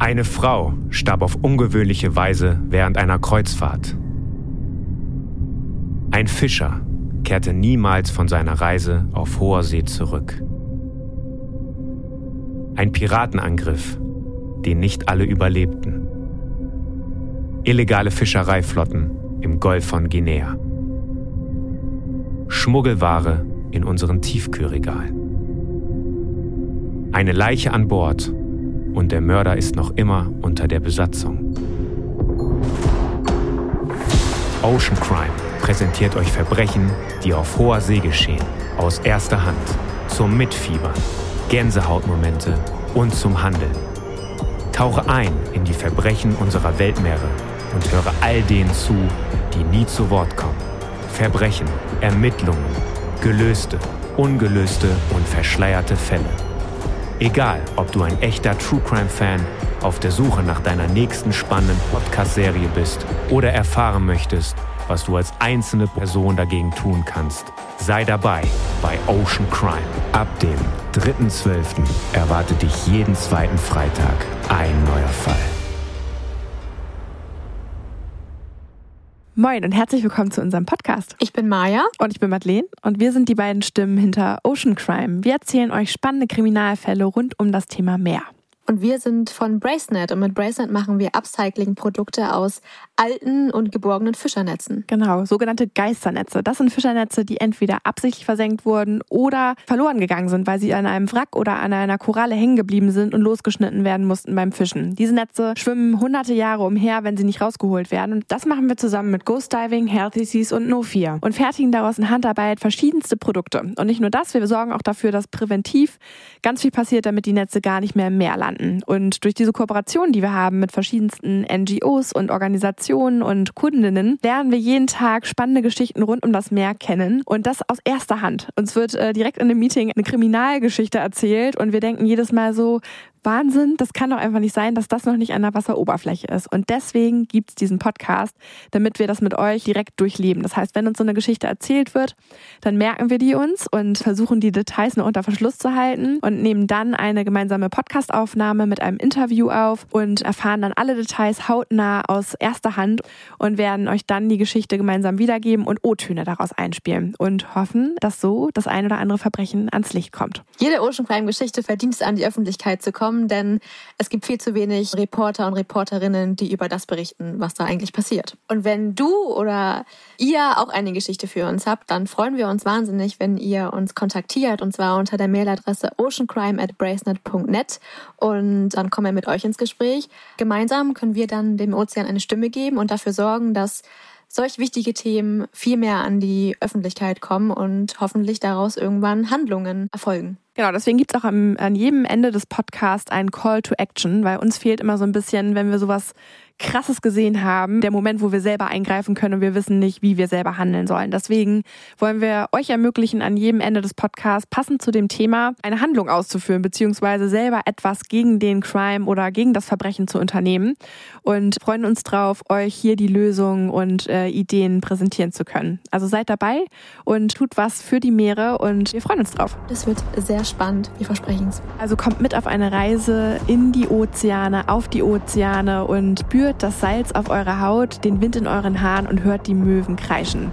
Eine Frau starb auf ungewöhnliche Weise während einer Kreuzfahrt. Ein Fischer kehrte niemals von seiner Reise auf hoher See zurück. Ein Piratenangriff, den nicht alle überlebten. Illegale Fischereiflotten im Golf von Guinea. Schmuggelware in unseren Tiefkühlregalen. Eine Leiche an Bord und der Mörder ist noch immer unter der Besatzung. Ocean Crime präsentiert euch Verbrechen, die auf hoher See geschehen, aus erster Hand, zum Mitfiebern, Gänsehautmomente und zum Handeln. Tauche ein in die Verbrechen unserer Weltmeere und höre all denen zu, die nie zu Wort kommen. Verbrechen, Ermittlungen, gelöste, ungelöste und verschleierte Fälle. Egal, ob du ein echter True Crime Fan auf der Suche nach deiner nächsten spannenden Podcast-Serie bist oder erfahren möchtest, was du als einzelne Person dagegen tun kannst. Sei dabei bei Ocean Crime. Ab dem 3.12. erwartet dich jeden zweiten Freitag ein neuer Fall. Moin und herzlich willkommen zu unserem Podcast. Ich bin Maja. Und ich bin Madeleine und wir sind die beiden Stimmen hinter Ocean Crime. Wir erzählen euch spannende Kriminalfälle rund um das Thema Meer. Und wir sind von Bracenet und mit Bracenet machen wir Upcycling-Produkte aus alten und geborgenen Fischernetzen. Genau, sogenannte Geisternetze. Das sind Fischernetze, die entweder absichtlich versenkt wurden oder verloren gegangen sind, weil sie an einem Wrack oder an einer Koralle hängen geblieben sind und losgeschnitten werden mussten beim Fischen. Diese Netze schwimmen hunderte Jahre umher, wenn sie nicht rausgeholt werden. Und das machen wir zusammen mit Ghost Diving, Healthy Seas und No4 und fertigen daraus in Handarbeit verschiedenste Produkte. Und nicht nur das, wir sorgen auch dafür, dass präventiv ganz viel passiert, damit die Netze gar nicht mehr im Meer landen landen. Und durch diese Kooperation, die wir haben mit verschiedensten NGOs und Organisationen und Kundinnen, lernen wir jeden Tag spannende Geschichten rund um das Meer kennen und das aus erster Hand. Uns wird äh, direkt in einem Meeting eine Kriminalgeschichte erzählt und wir denken jedes Mal so, Wahnsinn, das kann doch einfach nicht sein, dass das noch nicht an der Wasseroberfläche ist. Und deswegen gibt es diesen Podcast, damit wir das mit euch direkt durchleben. Das heißt, wenn uns so eine Geschichte erzählt wird, dann merken wir die uns und versuchen die Details nur unter Verschluss zu halten und nehmen dann eine gemeinsame Podcastaufnahme mit einem Interview auf und erfahren dann alle Details hautnah aus erster Hand und werden euch dann die Geschichte gemeinsam wiedergeben und O-Töne daraus einspielen und hoffen, dass so das ein oder andere Verbrechen ans Licht kommt. Jede Ocean Crime Geschichte verdient es an die Öffentlichkeit zu kommen kommen, denn es gibt viel zu wenig Reporter und Reporterinnen, die über das berichten, was da eigentlich passiert. Und wenn du oder ihr auch eine Geschichte für uns habt, dann freuen wir uns wahnsinnig, wenn ihr uns kontaktiert und zwar unter der Mailadresse oceancrime at bracenet.net und dann kommen wir mit euch ins Gespräch. Gemeinsam können wir dann dem Ozean eine Stimme geben und dafür sorgen, dass solch wichtige Themen viel mehr an die Öffentlichkeit kommen und hoffentlich daraus irgendwann Handlungen erfolgen. Genau, deswegen gibt es auch am, an jedem Ende des Podcasts einen Call to Action, weil uns fehlt immer so ein bisschen, wenn wir sowas Krasses gesehen haben, der Moment, wo wir selber eingreifen können und wir wissen nicht, wie wir selber handeln sollen. Deswegen wollen wir euch ermöglichen, an jedem Ende des Podcasts passend zu dem Thema eine Handlung auszuführen, beziehungsweise selber etwas gegen den Crime oder gegen das Verbrechen zu unternehmen und freuen uns drauf, euch hier die Lösungen und äh, Ideen präsentieren zu können. Also seid dabei und tut was für die Meere und wir freuen uns drauf. Das wird sehr spannend, wir versprechen es. Also kommt mit auf eine Reise in die Ozeane, auf die Ozeane und spürt das Salz auf eurer Haut, den Wind in euren Haaren und hört die Möwen kreischen.